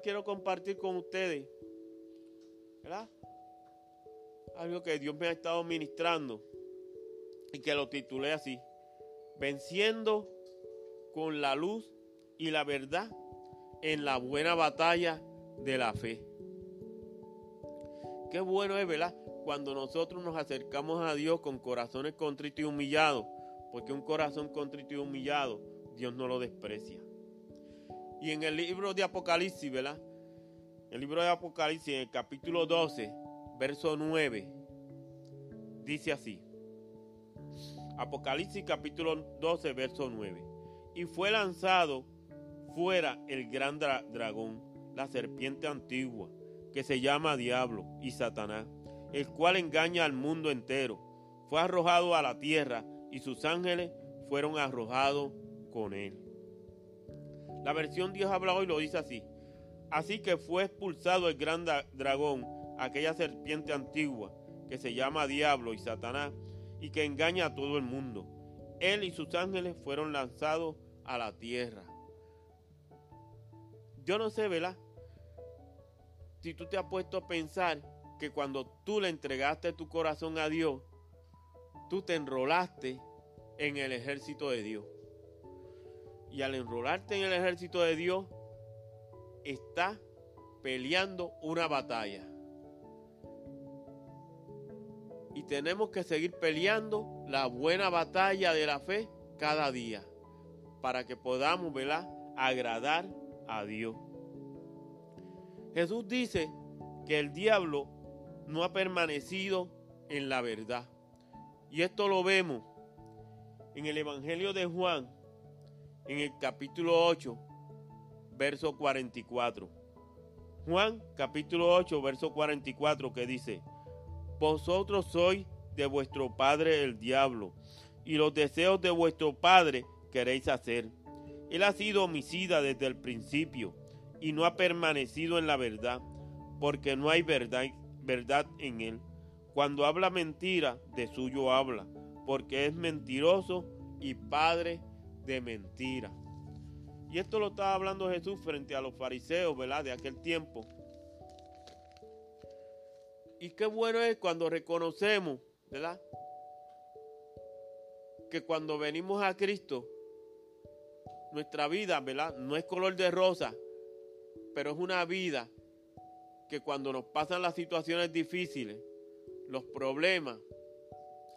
quiero compartir con ustedes, ¿verdad? Algo que Dios me ha estado ministrando y que lo titulé así, venciendo con la luz y la verdad en la buena batalla de la fe. Qué bueno es, ¿verdad? Cuando nosotros nos acercamos a Dios con corazones contritos y humillados, porque un corazón contrito y humillado, Dios no lo desprecia. Y en el libro de Apocalipsis, ¿verdad? El libro de Apocalipsis, en el capítulo 12, verso 9, dice así. Apocalipsis capítulo 12, verso 9. Y fue lanzado fuera el gran dragón, la serpiente antigua, que se llama Diablo y Satanás, el cual engaña al mundo entero. Fue arrojado a la tierra y sus ángeles fueron arrojados con él. La versión Dios habla hoy lo dice así. Así que fue expulsado el gran dragón, aquella serpiente antigua, que se llama Diablo y Satanás, y que engaña a todo el mundo. Él y sus ángeles fueron lanzados a la tierra. Yo no sé, ¿verdad? Si tú te has puesto a pensar que cuando tú le entregaste tu corazón a Dios, tú te enrolaste en el ejército de Dios. Y al enrolarte en el ejército de Dios, está peleando una batalla. Y tenemos que seguir peleando la buena batalla de la fe cada día para que podamos, ¿verdad? Agradar a Dios. Jesús dice que el diablo no ha permanecido en la verdad. Y esto lo vemos en el Evangelio de Juan, en el capítulo 8, verso 44. Juan capítulo 8, verso 44 que dice, Vosotros sois de vuestro padre el diablo, y los deseos de vuestro padre queréis hacer. Él ha sido homicida desde el principio, y no ha permanecido en la verdad, porque no hay verdad, verdad en él. Cuando habla mentira, de suyo habla, porque es mentiroso y padre mentira. Y esto lo estaba hablando Jesús frente a los fariseos, ¿verdad? De aquel tiempo. Y qué bueno es cuando reconocemos, ¿verdad? Que cuando venimos a Cristo, nuestra vida, ¿verdad? No es color de rosa, pero es una vida que cuando nos pasan las situaciones difíciles, los problemas,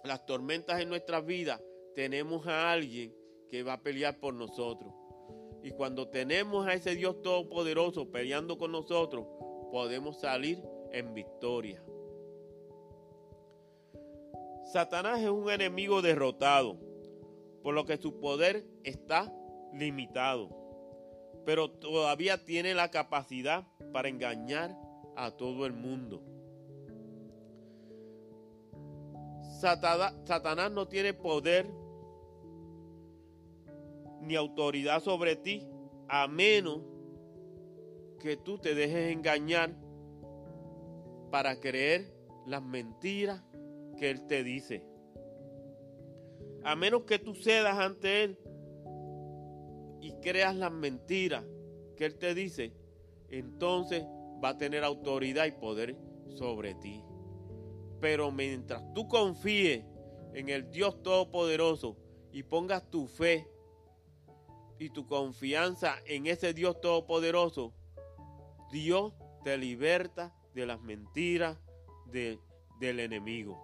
las tormentas en nuestras vidas, tenemos a alguien que va a pelear por nosotros. Y cuando tenemos a ese Dios todopoderoso peleando con nosotros, podemos salir en victoria. Satanás es un enemigo derrotado, por lo que su poder está limitado, pero todavía tiene la capacidad para engañar a todo el mundo. Satanás no tiene poder ni autoridad sobre ti a menos que tú te dejes engañar para creer las mentiras que Él te dice. A menos que tú cedas ante Él y creas las mentiras que Él te dice, entonces va a tener autoridad y poder sobre ti. Pero mientras tú confíes en el Dios Todopoderoso y pongas tu fe y tu confianza en ese Dios Todopoderoso, Dios te liberta de las mentiras del enemigo.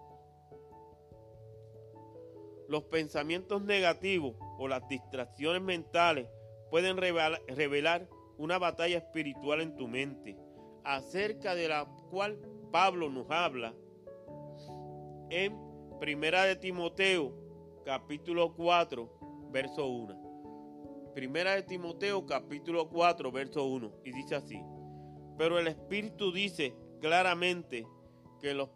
Los pensamientos negativos o las distracciones mentales pueden revelar una batalla espiritual en tu mente, acerca de la cual Pablo nos habla en Primera de Timoteo, capítulo 4, verso 1. Primera de Timoteo, capítulo 4, verso 1. Y dice así. Pero el Espíritu dice claramente que en los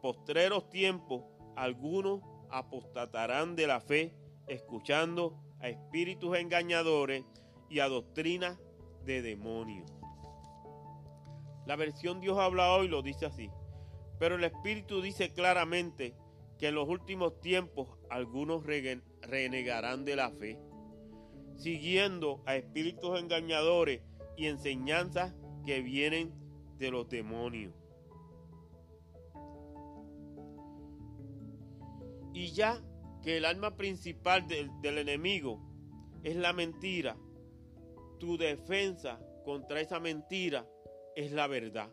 postreros tiempos algunos apostatarán de la fe, escuchando a espíritus engañadores y a doctrinas de demonios. La versión Dios habla hoy lo dice así. Pero el Espíritu dice claramente que en los últimos tiempos algunos renegarán de la fe, siguiendo a espíritus engañadores y enseñanzas que vienen de los demonios. Y ya que el arma principal del, del enemigo es la mentira, tu defensa contra esa mentira es la verdad.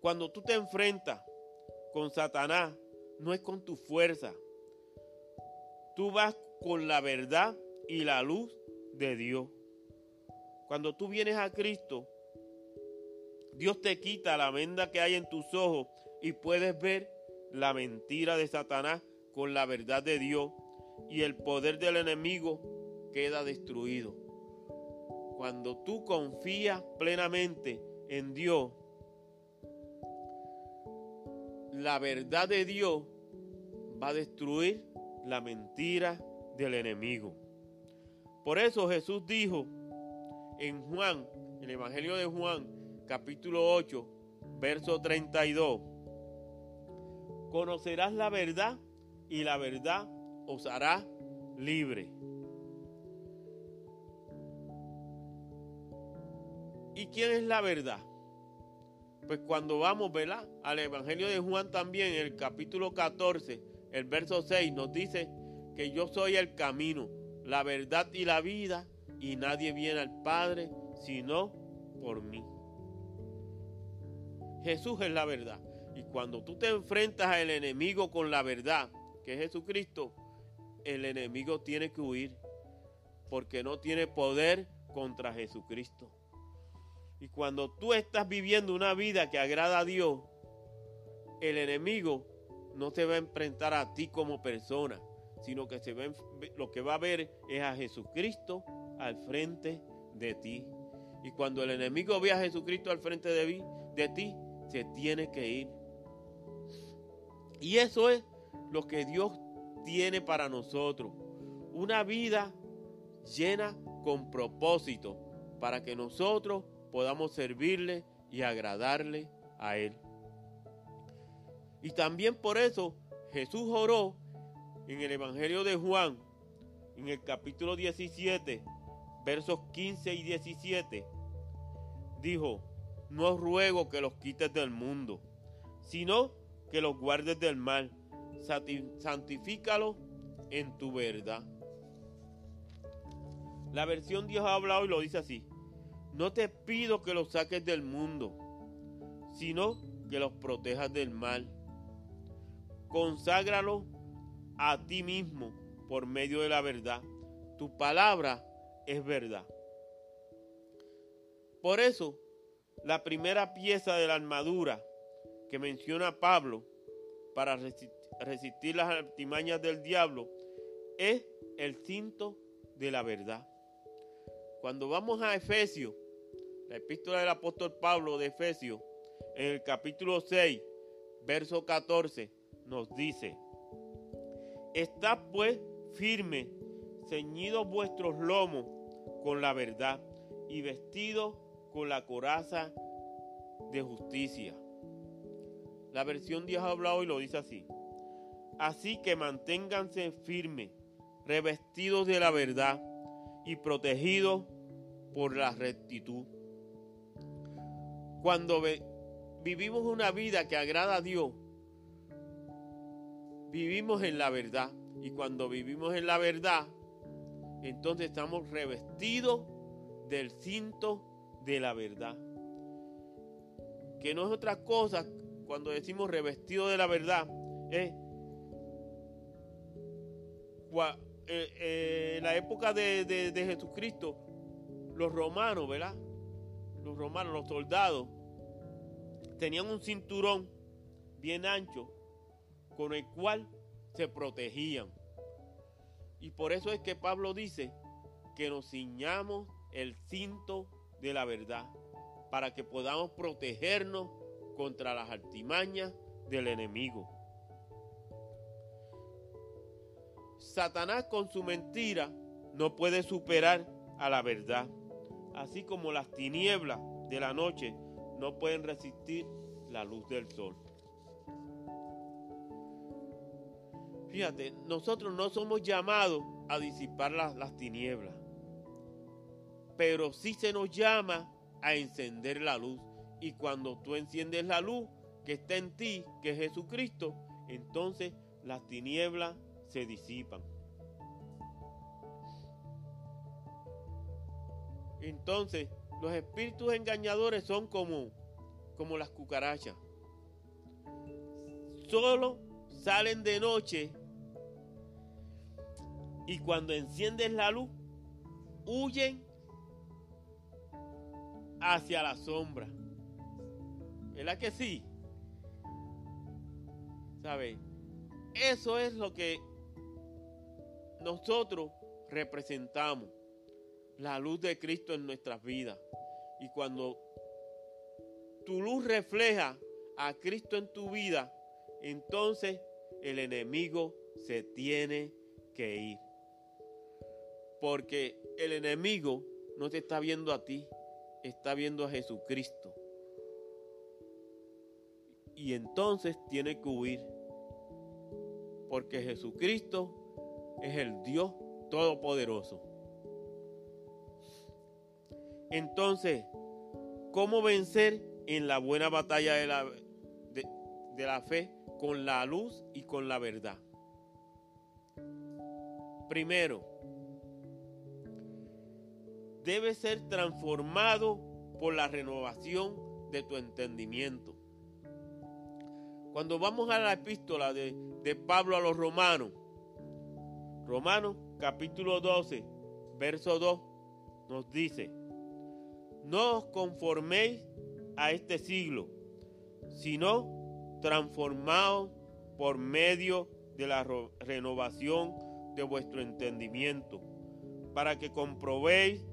Cuando tú te enfrentas con Satanás, no es con tu fuerza. Tú vas con la verdad y la luz de Dios. Cuando tú vienes a Cristo, Dios te quita la venda que hay en tus ojos y puedes ver la mentira de Satanás con la verdad de Dios y el poder del enemigo queda destruido. Cuando tú confías plenamente en Dios, la verdad de Dios va a destruir la mentira del enemigo. Por eso Jesús dijo en Juan, en el Evangelio de Juan, capítulo 8, verso 32, conocerás la verdad y la verdad os hará libre. ¿Y quién es la verdad? Pues cuando vamos, ¿verdad? Al Evangelio de Juan también, el capítulo 14, el verso 6, nos dice que yo soy el camino, la verdad y la vida, y nadie viene al Padre sino por mí. Jesús es la verdad. Y cuando tú te enfrentas al enemigo con la verdad, que es Jesucristo, el enemigo tiene que huir, porque no tiene poder contra Jesucristo. Y cuando tú estás viviendo una vida que agrada a Dios, el enemigo no se va a enfrentar a ti como persona, sino que se lo que va a ver es a Jesucristo al frente de ti. Y cuando el enemigo ve a Jesucristo al frente de, de ti, se tiene que ir. Y eso es lo que Dios tiene para nosotros. Una vida llena con propósito para que nosotros podamos servirle y agradarle a Él. Y también por eso Jesús oró en el Evangelio de Juan, en el capítulo 17, versos 15 y 17. Dijo, no ruego que los quites del mundo, sino que los guardes del mal. Santifícalo en tu verdad. La versión Dios ha hablado y lo dice así. No te pido que los saques del mundo, sino que los protejas del mal. Conságralo a ti mismo por medio de la verdad. Tu palabra es verdad. Por eso, la primera pieza de la armadura que menciona Pablo para resistir las artimañas del diablo es el cinto de la verdad. Cuando vamos a Efesios, la epístola del apóstol Pablo de Efesios, en el capítulo 6, verso 14, nos dice, Estad pues firme, ceñidos vuestros lomos con la verdad y vestidos con la coraza de justicia. La versión Dios ha hablado y lo dice así. Así que manténganse firmes, revestidos de la verdad y protegidos por la rectitud. Cuando vivimos una vida que agrada a Dios, vivimos en la verdad. Y cuando vivimos en la verdad, entonces estamos revestidos del cinto de la verdad. Que no es otra cosa cuando decimos revestido de la verdad, es eh, eh, la época de, de Jesucristo, los romanos, ¿verdad? Los romanos, los soldados, tenían un cinturón bien ancho con el cual se protegían. Y por eso es que Pablo dice que nos ciñamos el cinto de la verdad para que podamos protegernos contra las artimañas del enemigo. Satanás con su mentira no puede superar a la verdad, así como las tinieblas de la noche no pueden resistir la luz del sol. Fíjate, nosotros no somos llamados a disipar las, las tinieblas, pero sí se nos llama a encender la luz. Y cuando tú enciendes la luz que está en ti, que es Jesucristo, entonces las tinieblas se disipan. Entonces, los espíritus engañadores son como, como las cucarachas. Solo salen de noche y cuando enciendes la luz, huyen hacia la sombra. ¿Verdad que sí? ¿Sabe? Eso es lo que nosotros representamos. La luz de Cristo en nuestras vidas. Y cuando tu luz refleja a Cristo en tu vida, entonces el enemigo se tiene que ir. Porque el enemigo no te está viendo a ti, está viendo a Jesucristo. Y entonces tiene que huir. Porque Jesucristo es el Dios Todopoderoso. Entonces, ¿cómo vencer en la buena batalla de la, de, la fe con la luz y con la verdad? Primero, debe ser transformado por la renovación de tu entendimiento. Cuando vamos a la epístola de, Pablo a los romanos, Romanos capítulo 12, verso 2, nos dice, no os conforméis a este siglo, sino transformaos por medio de la renovación de vuestro entendimiento, para que comprobéis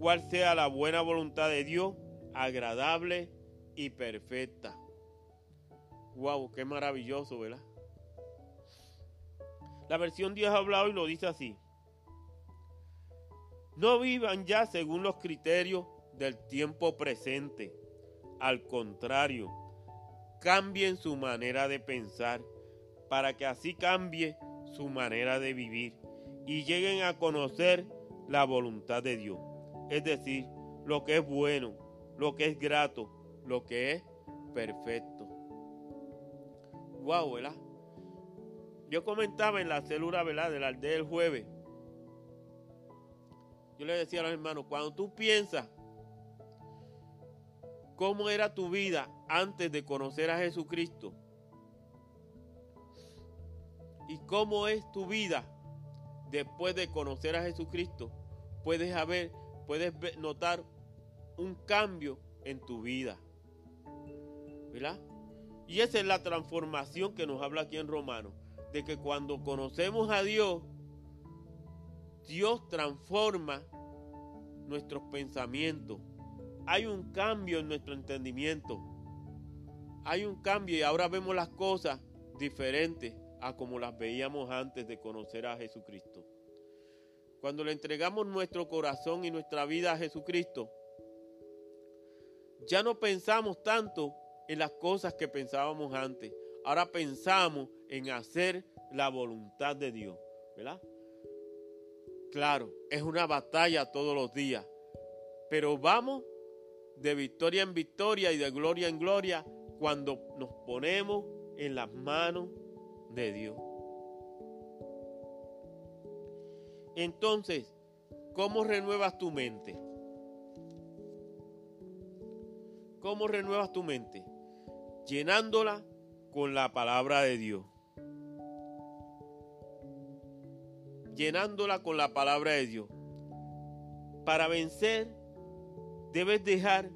cuál sea la buena voluntad de Dios, agradable y perfecta. Wow, qué maravilloso, ¿verdad? La versión Dios ha hablado y lo dice así. No vivan ya según los criterios del tiempo presente. Al contrario, cambien su manera de pensar para que así cambie su manera de vivir y lleguen a conocer la voluntad de Dios. Es decir, lo que es bueno, lo que es grato, lo que es perfecto. Wow, ¿verdad? Yo comentaba en la célula, ¿verdad? De la aldea del jueves. Yo le decía a los hermanos, cuando tú piensas cómo era tu vida antes de conocer a Jesucristo y cómo es tu vida después de conocer a Jesucristo, puedes haber, puedes notar un cambio en tu vida. ¿Verdad? Y esa es la transformación que nos habla aquí en Romanos, de que cuando conocemos a Dios, Dios transforma nuestros pensamientos, hay un cambio en nuestro entendimiento. Hay un cambio y ahora vemos las cosas diferentes a como las veíamos antes de conocer a Jesucristo. Cuando le entregamos nuestro corazón y nuestra vida a Jesucristo, ya no pensamos tanto en las cosas que pensábamos antes. Ahora pensamos en hacer la voluntad de Dios, ¿verdad? Claro, es una batalla todos los días, pero vamos de victoria en victoria y de gloria en gloria cuando nos ponemos en las manos de Dios. Entonces, ¿cómo renuevas tu mente? ¿Cómo renuevas tu mente? Llenándola con la palabra de Dios. Llenándola con la palabra de Dios. Para vencer debes dejar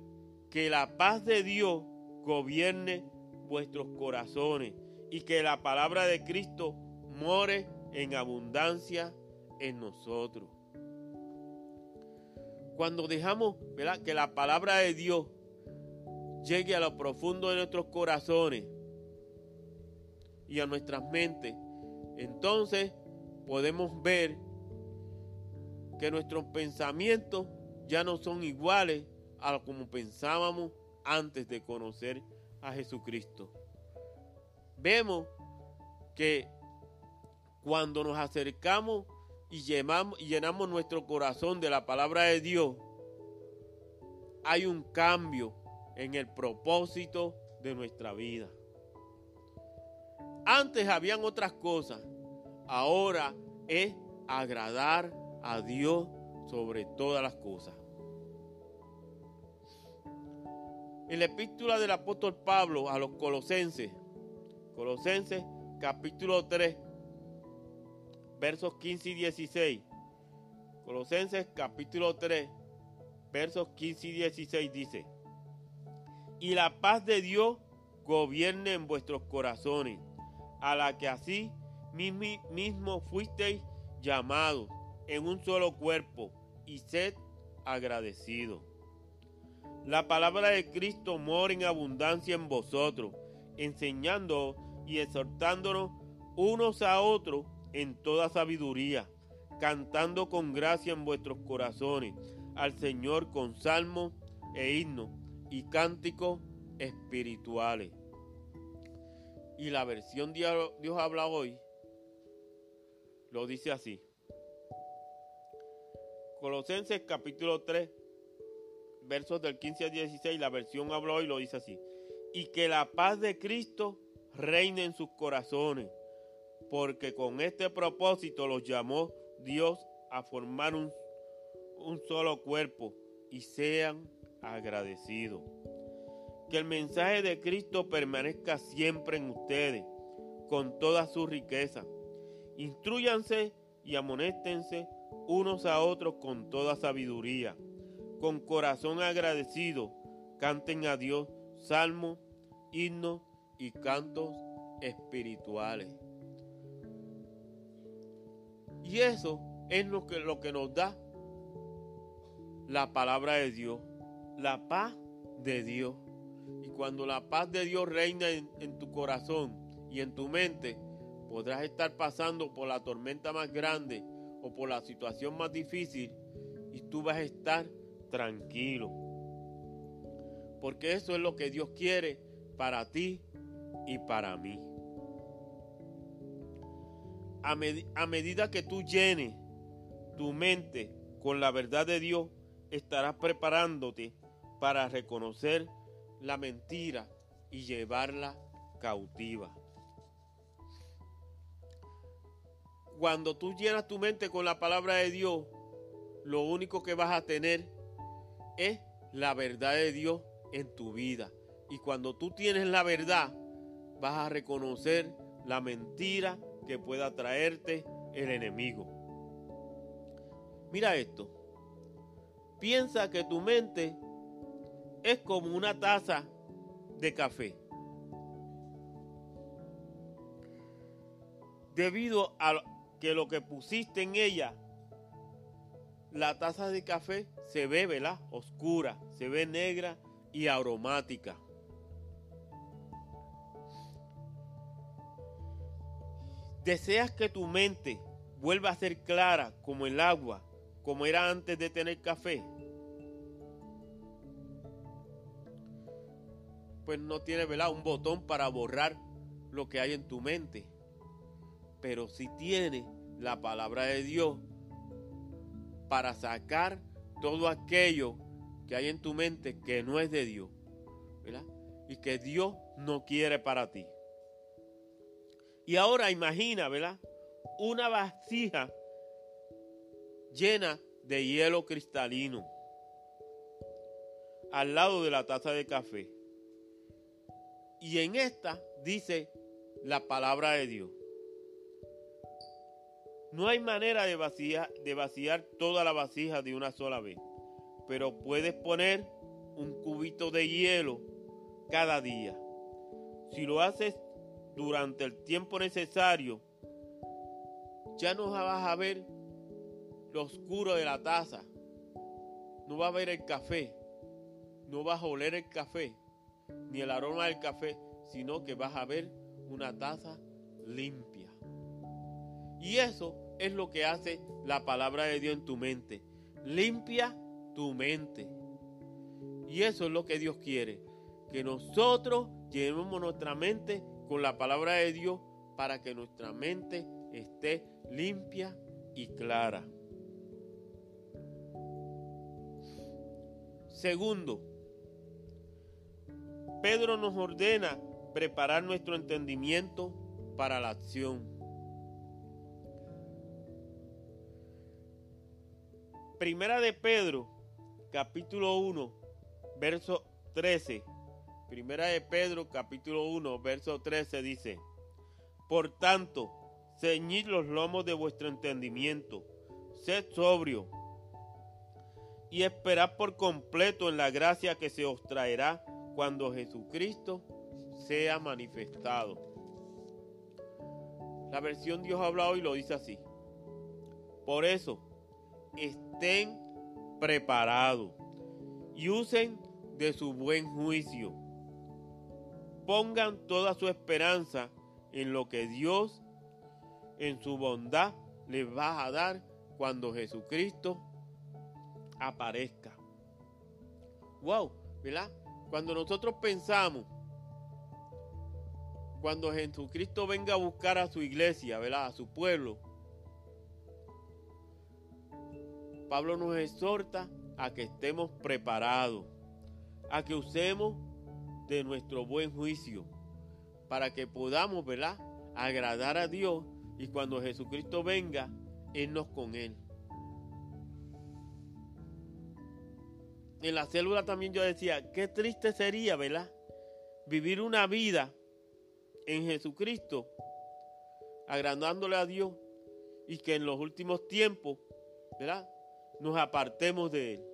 que la paz de Dios gobierne vuestros corazones y que la palabra de Cristo more en abundancia en nosotros. Cuando dejamos que la palabra de Dios llegue a lo profundo de nuestros corazones y a nuestras mentes, entonces podemos ver que nuestros pensamientos ya no son iguales a como pensábamos antes de conocer a Jesucristo. Vemos que cuando nos acercamos y llenamos, nuestro corazón de la palabra de Dios, hay un cambio en el propósito de nuestra vida. Antes habían otras cosas, ahora es agradar a Dios sobre todas las cosas. En la epístola del apóstol Pablo a los colosenses, Colosenses capítulo 3, versos 15 y 16. Colosenses capítulo 3, versos 15 y 16 dice, y la paz de Dios gobierne en vuestros corazones, a la que así mismo fuisteis llamados en un solo cuerpo, y sed agradecidos. La palabra de Cristo mora en abundancia en vosotros, enseñando y exhortándonos unos a otros en toda sabiduría, cantando con gracia en vuestros corazones al Señor con salmos e himnos y cánticos espirituales. Y la versión Dios, habla hoy lo dice así. Colosenses capítulo 3, versos del 15 al 16, la versión habla hoy lo dice así. Y que la paz de Cristo reine en sus corazones, porque con este propósito los llamó Dios a formar un, un solo cuerpo y sean agradecidos. Que el mensaje de Cristo permanezca siempre en ustedes, con toda su riqueza. Instruyanse y amonéstense unos a otros con toda sabiduría. Con corazón agradecido, canten a Dios salmos, himnos y cantos espirituales. Y eso es lo que, lo que nos da la palabra de Dios, la paz de Dios. Y cuando la paz de Dios reina en, en tu corazón y en tu mente, podrás estar pasando por la tormenta más grande o por la situación más difícil y tú vas a estar tranquilo. Porque eso es lo que Dios quiere para ti y para mí. A, medida que tú llenes tu mente con la verdad de Dios, estarás preparándote para reconocer la mentira y llevarla cautiva. Cuando tú llenas tu mente con la palabra de Dios, lo único que vas a tener es la verdad de Dios en tu vida. Y cuando tú tienes la verdad, vas a reconocer la mentira que pueda traerte el enemigo. Mira esto. Piensa que tu mente es como una taza de café. Debido a que lo que pusiste en ella, la taza de café se ve, ¿verdad? Oscura, se ve negra y aromática. ¿Deseas que tu mente vuelva a ser clara como el agua, como era antes de tener café? Pues no tiene ¿verdad? un botón para borrar lo que hay en tu mente. Pero si tiene la palabra de Dios para sacar todo aquello que hay en tu mente que no es de Dios. ¿verdad? Y que Dios no quiere para ti. Y ahora imagina, ¿verdad? Una vasija llena de hielo cristalino al lado de la taza de café. Y en esta dice la palabra de Dios. No hay manera de vaciar, de vaciar toda la vasija de una sola vez, pero puedes poner un cubito de hielo cada día. Si lo haces durante el tiempo necesario, ya no vas a ver lo oscuro de la taza, no vas a ver el café, no vas a oler el café, ni el aroma del café, sino que vas a ver una taza limpia. Y eso es lo que hace la palabra de Dios en tu mente. Limpia tu mente. Y eso es lo que Dios quiere. Que nosotros llenemos nuestra mente con la palabra de Dios para que nuestra mente esté limpia y clara. Segundo, Pedro nos ordena preparar nuestro entendimiento para la acción. Primera de Pedro, capítulo 1, verso 13. Primera de Pedro, capítulo 1, verso 13 dice, Por tanto, ceñid los lomos de vuestro entendimiento, sed sobrio y esperad por completo en la gracia que se os traerá cuando Jesucristo sea manifestado. La versión Dios ha hablado y lo dice así. Por eso, estén preparados y usen de su buen juicio. Pongan toda su esperanza en lo que Dios en su bondad les va a dar cuando Jesucristo aparezca. Wow, ¿verdad? Cuando nosotros pensamos, cuando Jesucristo venga a buscar a su iglesia, ¿verdad? A su pueblo, Pablo nos exhorta a que estemos preparados, a que usemos de nuestro buen juicio, para que podamos, ¿verdad? Agradar a Dios y cuando Jesucristo venga, irnos con Él. En la célula también yo decía, qué triste sería, ¿verdad? Vivir una vida en Jesucristo, agradándole a Dios y que en los últimos tiempos, ¿verdad? nos apartemos de Él.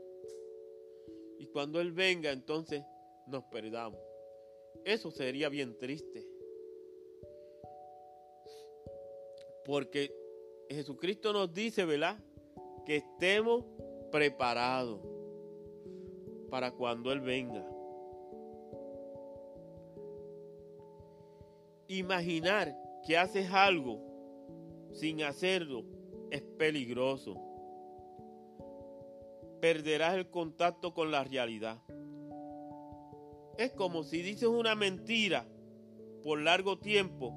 Y cuando Él venga, entonces nos perdamos. Eso sería bien triste. Porque Jesucristo nos dice, ¿verdad? Que estemos preparados para cuando Él venga. Imaginar que haces algo sin hacerlo es peligroso perderás el contacto con la realidad. Es como si dices una mentira por largo tiempo,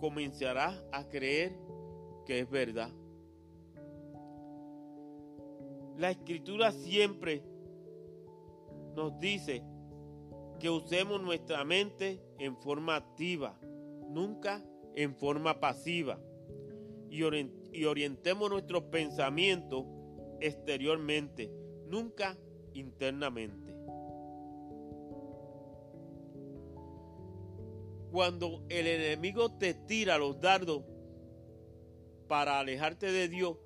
comenzarás a creer que es verdad. La escritura siempre nos dice que usemos nuestra mente en forma activa, nunca en forma pasiva, y, orientemos nuestros pensamientos exteriormente, nunca internamente. Cuando el enemigo te tira los dardos para alejarte de Dios,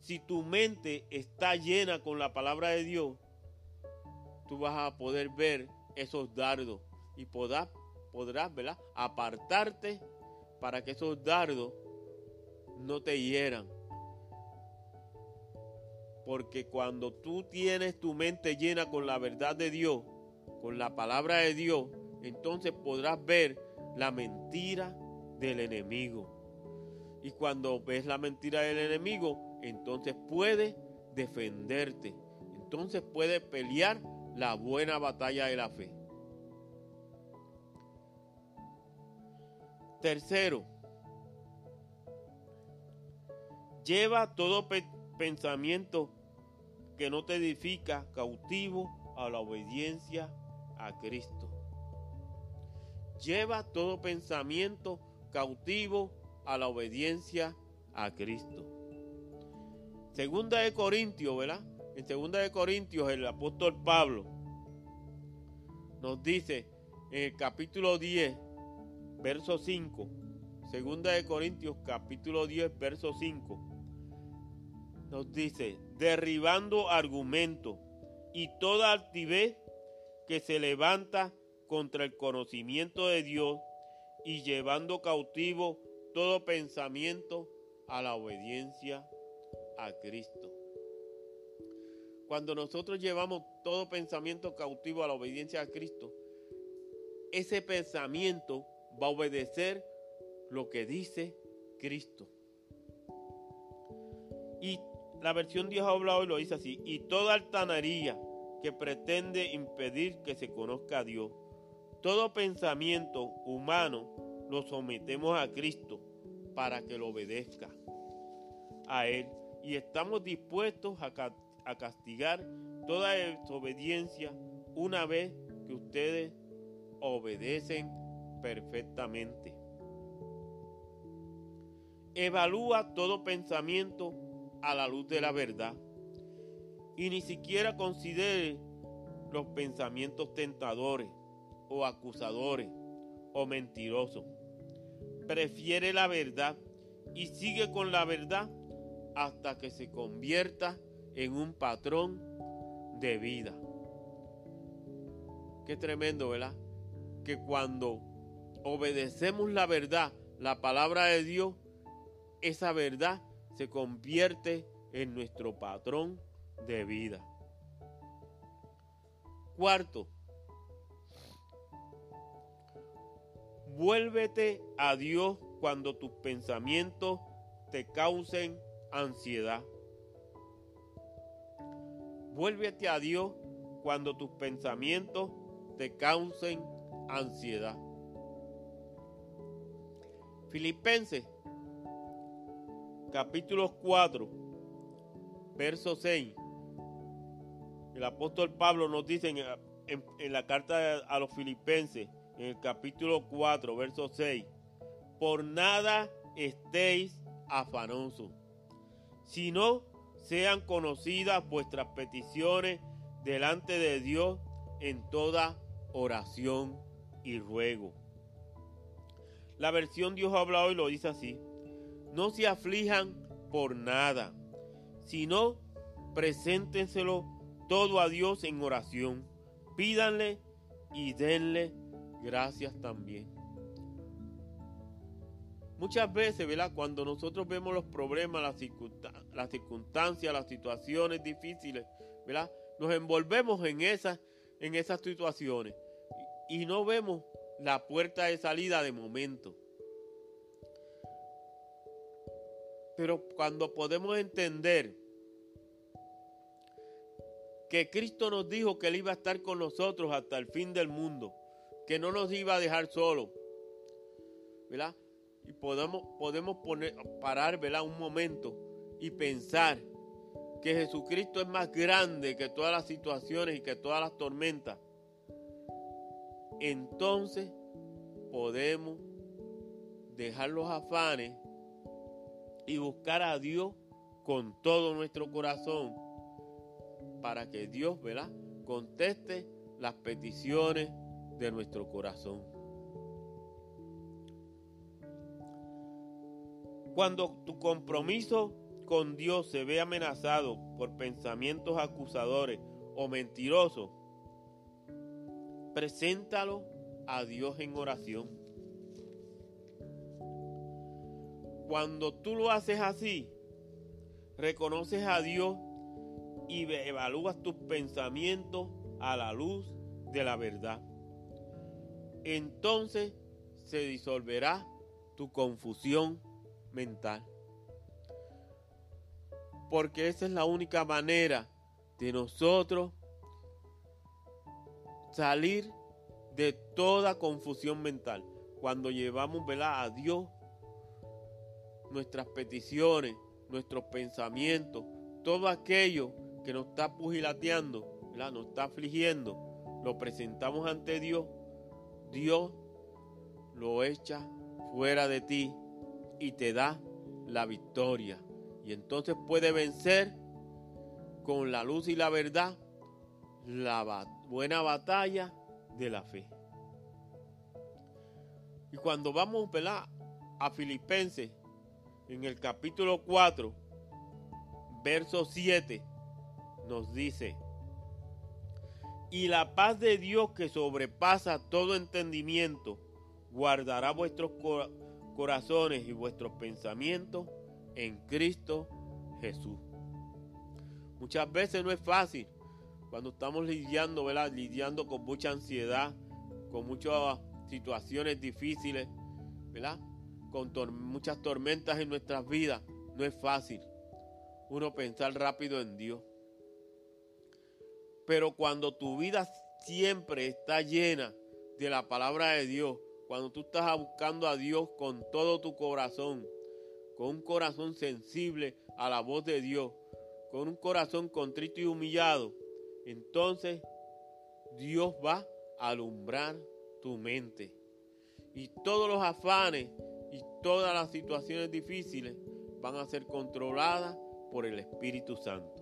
si tu mente está llena con la palabra de Dios, tú vas a poder ver esos dardos y podrás, apartarte para que esos dardos no te hieran. Porque cuando tú tienes tu mente llena con la verdad de Dios, con la palabra de Dios, entonces podrás ver la mentira del enemigo. Y cuando ves la mentira del enemigo, entonces puedes defenderte. Entonces puedes pelear la buena batalla de la fe. Tercero, lleva todo pensamiento que no te edifica cautivo a la obediencia a Cristo. Lleva todo pensamiento cautivo a la obediencia a Cristo. Segunda de Corintios, ¿verdad? En segunda de Corintios el apóstol Pablo nos dice en el capítulo 10, verso 5. Segunda de Corintios capítulo 10, verso 5 nos dice, derribando argumentos y toda altivez que se levanta contra el conocimiento de Dios y llevando cautivo todo pensamiento a la obediencia a Cristo. Cuando nosotros llevamos todo pensamiento cautivo a la obediencia a Cristo, ese pensamiento va a obedecer lo que dice Cristo. Y la versión Dios ha hablado y lo dice así. Y toda altanería que pretende impedir que se conozca a Dios, todo pensamiento humano lo sometemos a Cristo para que lo obedezca a Él. Y estamos dispuestos a, castigar toda desobediencia una vez que ustedes obedecen perfectamente. Evalúa todo pensamiento a la luz de la verdad y ni siquiera considere los pensamientos tentadores o acusadores o mentirosos. Prefiere la verdad y sigue con la verdad hasta que se convierta en un patrón de vida. Qué tremendo, ¿verdad? Que cuando obedecemos la verdad, la palabra de Dios, esa verdad se convierte en nuestro patrón de vida. Cuarto, vuélvete a Dios cuando tus pensamientos te causen ansiedad. Vuélvete a Dios cuando tus pensamientos te causen ansiedad. Filipenses capítulo 4, verso 6. El apóstol Pablo nos dice en, la carta a los filipenses, en el capítulo 4, verso 6, por nada estéis afanosos, sino sean conocidas vuestras peticiones delante de Dios en toda oración y ruego. La versión Dios habla hoy lo dice así. No se aflijan por nada, sino preséntenselo todo a Dios en oración. Pídanle y denle gracias también. Muchas veces, ¿verdad? Cuando nosotros vemos los problemas, las, circunstancias, las situaciones difíciles, ¿verdad? Nos envolvemos en esas, en esas situaciones y no vemos la puerta de salida de momento. Pero cuando podemos entender que Cristo nos dijo que Él iba a estar con nosotros hasta el fin del mundo, que no nos iba a dejar solos, ¿verdad? Y podemos, podemos poner, parar, ¿verdad? Un momento y pensar que Jesucristo es más grande que todas las situaciones y que todas las tormentas. Entonces podemos dejar los afanes y buscar a Dios con todo nuestro corazón para que Dios, ¿verdad? Conteste las peticiones de nuestro corazón. Cuando tu compromiso con Dios se ve amenazado por pensamientos acusadores o mentirosos, preséntalo a Dios en oración. Cuando tú lo haces así, reconoces a Dios y evalúas tus pensamientos a la luz de la verdad. Entonces se disolverá tu confusión mental. Porque esa es la única manera de nosotros salir de toda confusión mental. Cuando llevamos a Dios nuestras peticiones, nuestros pensamientos, todo aquello que nos está pugilateando, nos está afligiendo, lo presentamos ante Dios, Dios lo echa fuera de ti y te da la victoria. Y entonces puede vencer con la luz y la verdad la buena batalla de la fe. Y cuando vamos a Filipenses, en el capítulo 4, verso 7, nos dice, y la paz de Dios que sobrepasa todo entendimiento, guardará vuestros corazones y vuestros pensamientos en Cristo Jesús. Muchas veces no es fácil cuando estamos lidiando, ¿verdad? Lidiando con mucha ansiedad, con muchas situaciones difíciles, ¿verdad? Con muchas tormentas en nuestras vidas. No es fácil uno pensar rápido en Dios. Pero cuando tu vida siempre está llena de la palabra de Dios, cuando tú estás buscando a Dios con todo tu corazón, con un corazón sensible a la voz de Dios, con un corazón contrito y humillado, entonces Dios va a alumbrar tu mente. Y todos los afanes y todas las situaciones difíciles van a ser controladas por el Espíritu Santo.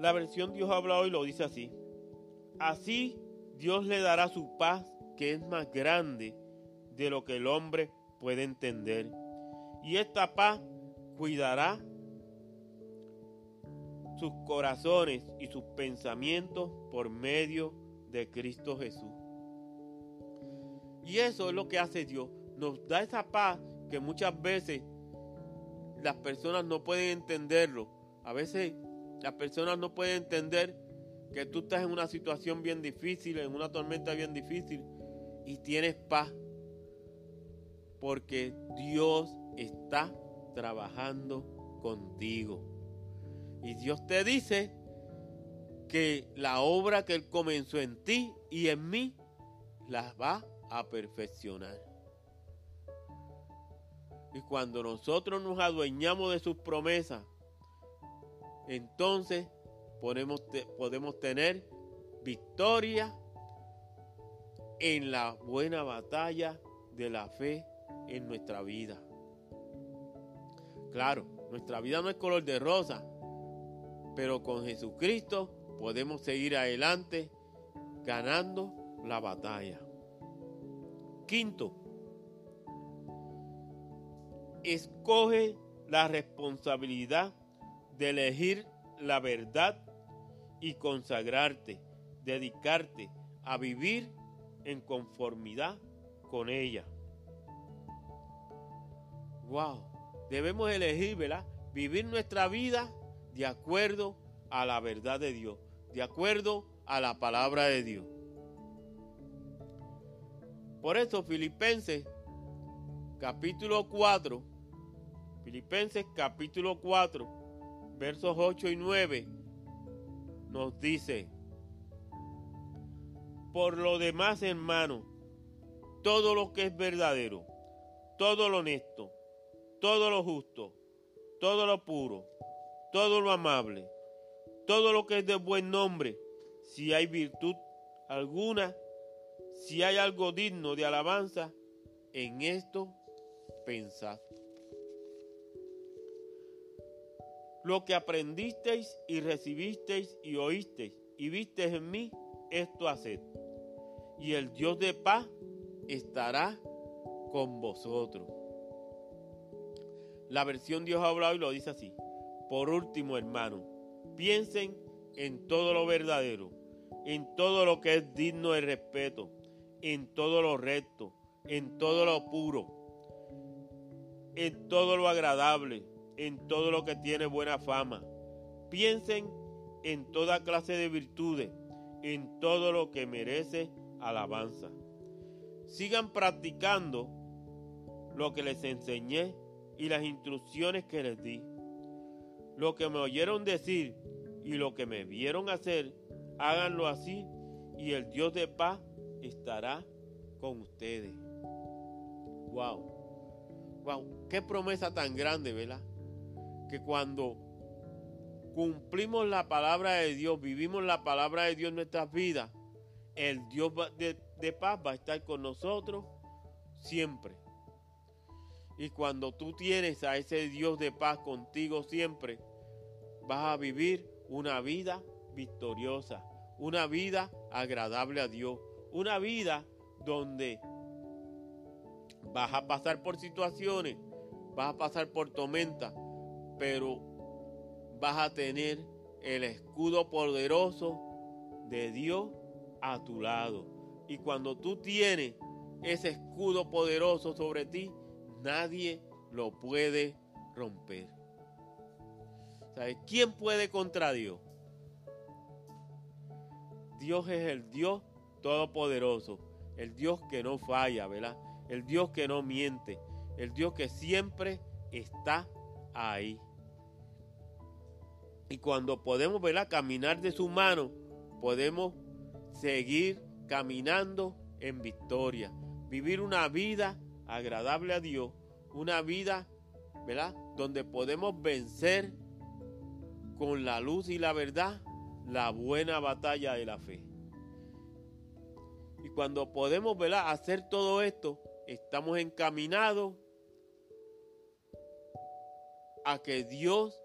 La versión Dios habla hoy lo dice así. Así Dios le dará su paz que es más grande de lo que el hombre puede entender. Y esta paz cuidará sus corazones y sus pensamientos por medio de Cristo Jesús. Y eso es lo que hace Dios. Nos da esa paz que muchas veces las personas no pueden entenderlo. A veces las personas no pueden entender que tú estás en una situación bien difícil, en una tormenta bien difícil y tienes paz. Porque Dios está trabajando contigo. Y Dios te dice que la obra que Él comenzó en ti y en mí, la va a perfeccionar. Y cuando nosotros nos adueñamos de sus promesas, entonces podemos, podemos tener victoria en la buena batalla de la fe en nuestra vida. Claro, nuestra vida no es color de rosa, pero con Jesucristo podemos seguir adelante ganando la batalla. Quinto, escoge la responsabilidad de elegir la verdad y consagrarte, dedicarte a vivir en conformidad con ella. Wow, debemos elegir, ¿verdad? Vivir nuestra vida de acuerdo a la verdad de Dios, de acuerdo a la palabra de Dios. Por eso Filipenses capítulo 4, Filipenses capítulo 4, versos 8 y 9, nos dice, por lo demás hermano, todo lo que es verdadero, todo lo honesto, todo lo justo, todo lo puro, todo lo amable, todo lo que es de buen nombre, si hay virtud alguna, si hay algo digno de alabanza, en esto pensad. Lo que aprendisteis y recibisteis y oísteis y visteis en mí, esto haced. Y el Dios de paz estará con vosotros. La versión Dios ha hablado y lo dice así. Por último, hermano, piensen en todo lo verdadero, en todo lo que es digno de respeto, en todo lo recto, en todo lo puro, en todo lo agradable, en todo lo que tiene buena fama. Piensen en toda clase de virtudes, en todo lo que merece alabanza. Sigan practicando lo que les enseñé y las instrucciones que les di lo que me oyeron decir y lo que me vieron hacer, háganlo así y el Dios de paz estará con ustedes. Wow. Wow, qué promesa tan grande, ¿verdad? Que cuando cumplimos la palabra de Dios, vivimos la palabra de Dios en nuestras vidas, el Dios de, de paz va a estar con nosotros siempre. Y cuando tú tienes a ese Dios de paz contigo siempre, vas a vivir una vida victoriosa, una vida agradable a Dios, una vida donde vas a pasar por situaciones, vas a pasar por tormentas, pero vas a tener el escudo poderoso de Dios a tu lado. Y cuando tú tienes ese escudo poderoso sobre ti, nadie lo puede romper. ¿Quién puede contra Dios? Dios es el Dios todopoderoso, el Dios que no falla, ¿verdad? El Dios que no miente, el Dios que siempre está ahí. Y cuando podemos, ¿verdad? Caminar de su mano, podemos seguir caminando en victoria, vivir una vida agradable a Dios, una vida, ¿verdad? Donde podemos vencer con la luz y la verdad la buena batalla de la fe. Y cuando podemos ¿verdad? hacer todo esto, estamos encaminados a que Dios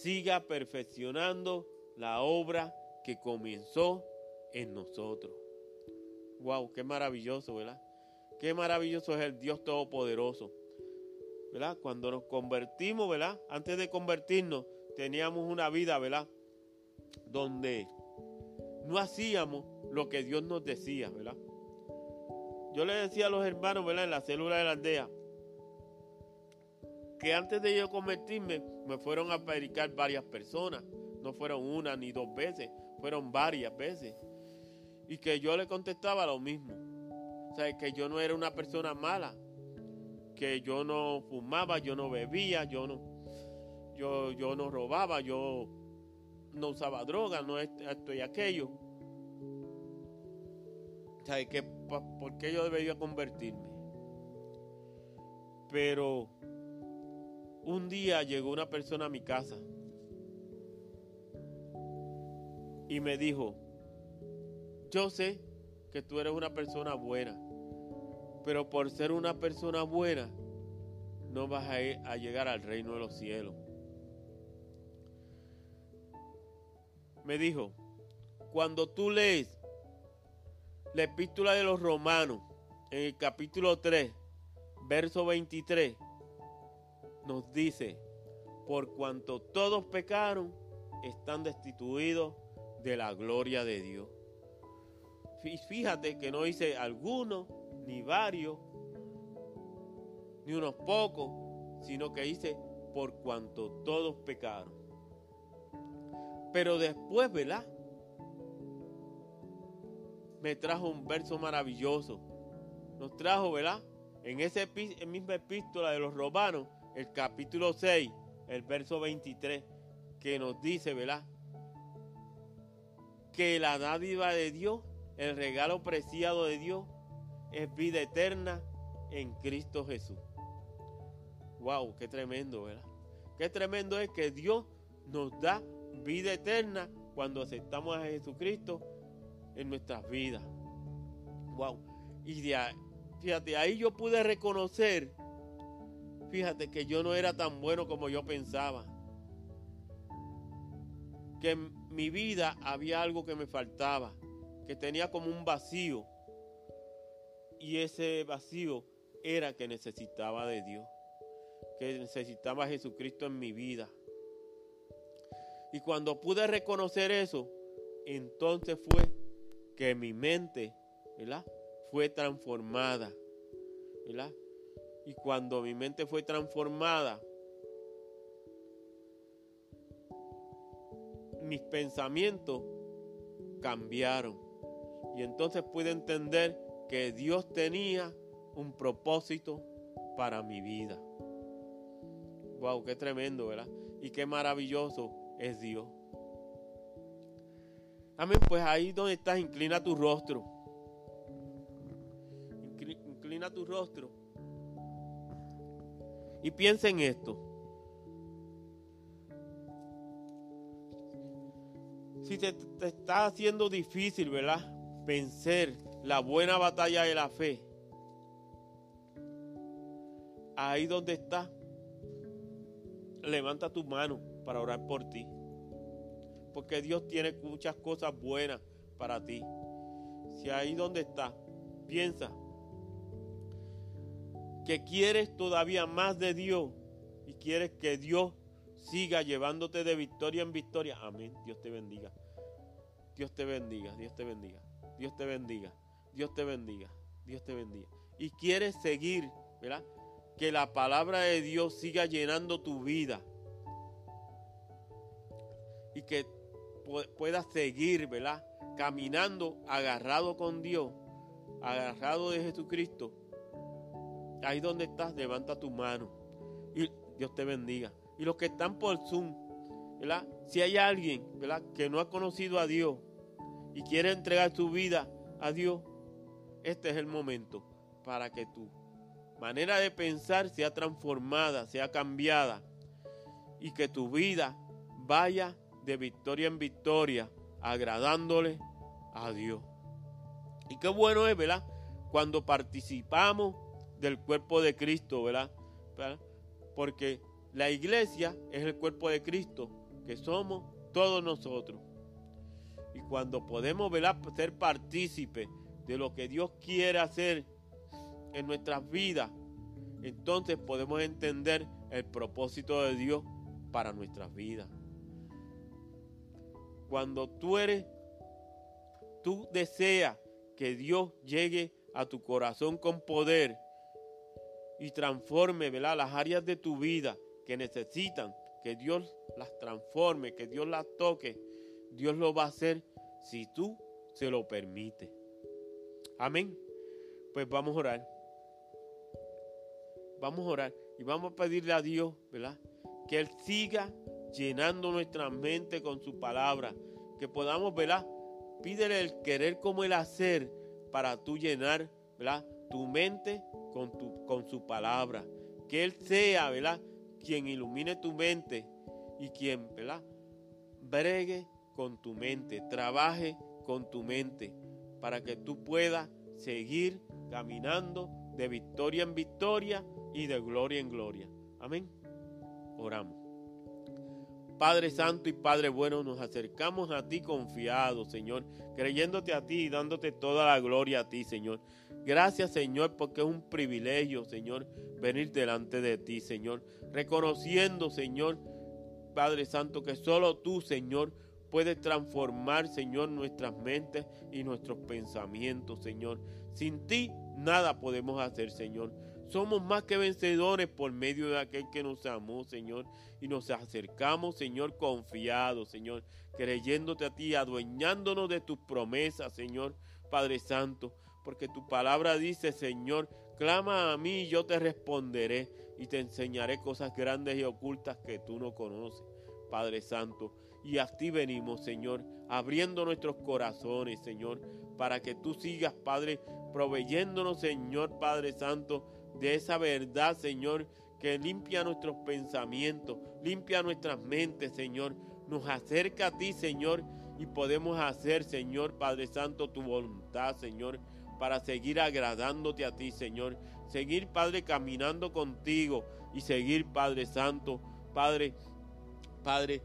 siga perfeccionando la obra que comenzó en nosotros. Wow, qué maravilloso, ¿verdad? Qué maravilloso es el Dios Todopoderoso. ¿Verdad? Cuando nos convertimos, ¿verdad? Antes de convertirnos, teníamos una vida, ¿verdad? Donde no hacíamos lo que Dios nos decía, ¿verdad? Yo le decía a los hermanos, ¿verdad? En la célula de la aldea, que antes de yo convertirme, me fueron a predicar varias personas. No fueron una ni dos veces, fueron varias veces. Y que yo le contestaba lo mismo. O sea, que yo no era una persona mala, que yo no fumaba, yo no bebía, yo no, yo, yo no robaba, yo no usaba droga, no esto y aquello. O sea, que, ¿por qué yo debería convertirme? Pero un día llegó una persona a mi casa y me dijo, yo sé que tú eres una persona buena, pero por ser una persona buena no vas a, llegar al reino de los cielos. Me dijo, cuando tú lees la epístola de los romanos en el capítulo 3, verso 23, nos dice, por cuanto todos pecaron, están destituidos de la gloria de Dios. Fíjate que no dice algunos, ni varios, ni unos pocos, sino que dice por cuanto todos pecaron. Pero después, ¿verdad? Me trajo un verso maravilloso. Nos trajo, ¿verdad? En esa misma epístola de los romanos, el capítulo 6, el verso 23, que nos dice, ¿verdad? que la dádiva de Dios, el regalo preciado de Dios, es vida eterna en Cristo Jesús. Wow, qué tremendo, ¿verdad? Qué tremendo es que Dios nos da vida eterna cuando aceptamos a Jesucristo en nuestras vidas. Wow. Y de ahí, fíjate, ahí yo pude reconocer, fíjate que yo no era tan bueno como yo pensaba. Que mi vida había algo que me faltaba, que tenía como un vacío. Y ese vacío era que necesitaba de Dios, que necesitaba Jesucristo en mi vida. Y cuando pude reconocer eso, entonces fue que mi mente, ¿verdad? Fue transformada, ¿verdad? Y cuando mi mente fue transformada, mis pensamientos cambiaron. Y entonces pude entender que Dios tenía un propósito para mi vida. Wow, qué tremendo, ¿verdad? Y qué maravilloso es Dios. Amén, pues ahí donde estás, inclina tu rostro. Inclina tu rostro. Y piensa en esto. si te, está haciendo difícil, ¿verdad? Vencer la buena batalla de la fe. Ahí donde está, levanta tu mano para orar por ti. Porque Dios tiene muchas cosas buenas para ti. Si ahí donde está, piensa que quieres todavía más de Dios y quieres que Dios siga llevándote de victoria en victoria. Amén. Dios te bendiga. Dios te bendiga, Dios te bendiga, Dios te bendiga, Dios te bendiga, Dios te bendiga. Y quieres seguir, ¿verdad? Que la palabra de Dios siga llenando tu vida. Y que puedas seguir, ¿verdad? Caminando agarrado con Dios, agarrado de Jesucristo. Ahí donde estás, levanta tu mano. Y Dios te bendiga. Y los que están por Zoom, ¿verdad? Si hay alguien, ¿verdad? Que no ha conocido a Dios y quiere entregar su vida a Dios, este es el momento para que tú manera de pensar sea transformada, sea cambiada y que tu vida vaya de victoria en victoria, agradándole a Dios. Y qué bueno es, ¿verdad? Cuando participamos del cuerpo de Cristo, ¿verdad? Porque la iglesia es el cuerpo de Cristo, que somos todos nosotros. Y cuando podemos ¿verdad? ser partícipes de lo que Dios quiere hacer en nuestras vidas, entonces podemos entender el propósito de Dios para nuestras vidas. Cuando tú eres, tú deseas que Dios llegue a tu corazón con poder y transforme ¿verdad? las áreas de tu vida que necesitan que Dios las transforme, que Dios las toque. Dios lo va a hacer si tú se lo permites. Amén. Pues vamos a orar. Vamos a orar y vamos a pedirle a Dios, ¿verdad? Que Él siga llenando nuestra mente con su palabra. Que podamos, ¿verdad? Pídele el querer como el hacer para tú llenar, ¿verdad? Tu mente con, tu, con su palabra. Que Él sea, ¿verdad? Quien ilumine tu mente y quien, ¿verdad? Bregue con tu mente, trabaje con tu mente para que tú puedas seguir caminando de victoria en victoria y de gloria en gloria. Amén. Oramos. Padre Santo y Padre Bueno, nos acercamos a ti confiados, Señor, creyéndote a ti y dándote toda la gloria a ti, Señor. Gracias, Señor, porque es un privilegio, Señor, venir delante de ti, Señor. Reconociendo, Señor, Padre Santo, que solo tú, Señor, puedes transformar, Señor, nuestras mentes y nuestros pensamientos, Señor. Sin ti nada podemos hacer, Señor. Somos más que vencedores por medio de aquel que nos amó, Señor. Y nos acercamos, Señor, confiados, Señor, creyéndote a ti, adueñándonos de tus promesas, Señor, Padre Santo. Porque tu palabra dice, Señor, clama a mí y yo te responderé y te enseñaré cosas grandes y ocultas que tú no conoces, Padre Santo. Y a ti venimos, Señor, abriendo nuestros corazones, Señor, para que tú sigas, Padre, proveyéndonos, Señor, Padre Santo, de esa verdad, Señor, que limpia nuestros pensamientos, limpia nuestras mentes, Señor. Nos acerca a ti, Señor, y podemos hacer, Señor, Padre Santo, tu voluntad, Señor, para seguir agradándote a ti, Señor. Seguir, Padre, caminando contigo y seguir, Padre Santo, Padre, Padre,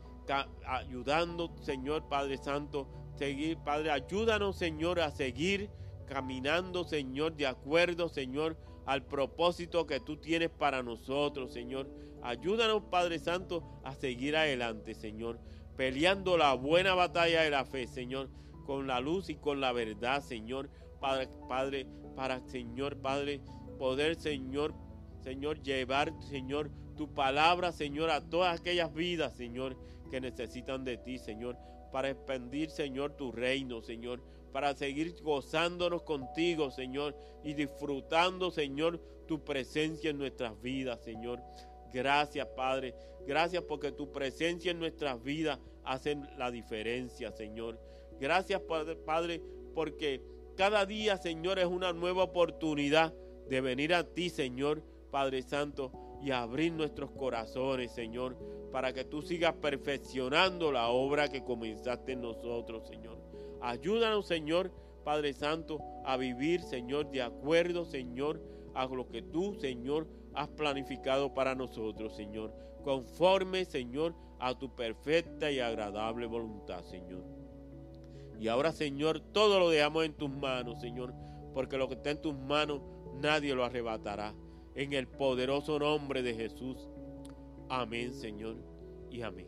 ayudando, Señor, Padre Santo, seguir, Padre, ayúdanos, Señor, a seguir caminando, Señor, de acuerdo, Señor, al propósito que tú tienes para nosotros, Señor. Ayúdanos, Padre Santo, a seguir adelante, Señor, peleando la buena batalla de la fe, Señor, con la luz y con la verdad, Señor, Padre, Padre, para, Señor, Padre, poder, Señor, Señor, llevar, Señor, tu palabra, Señor, a todas aquellas vidas, Señor, que necesitan de ti, Señor, para expandir, Señor, tu reino, Señor, para seguir gozándonos contigo, Señor, y disfrutando, Señor, tu presencia en nuestras vidas, Señor. Gracias, Padre. Gracias porque tu presencia en nuestras vidas hace la diferencia, Señor. Gracias, Padre, porque cada día, Señor, es una nueva oportunidad de venir a ti, Señor, Padre Santo, y abrir nuestros corazones, Señor, para que tú sigas perfeccionando la obra que comenzaste en nosotros, Señor. Ayúdanos, Señor, Padre Santo, a vivir, Señor, de acuerdo, Señor, a lo que tú, Señor, has planificado para nosotros, Señor. Conforme, Señor, a tu perfecta y agradable voluntad, Señor. Y ahora, Señor, todo lo dejamos en tus manos, Señor, porque lo que está en tus manos nadie lo arrebatará. En el poderoso nombre de Jesús. Amén, Señor, y amén.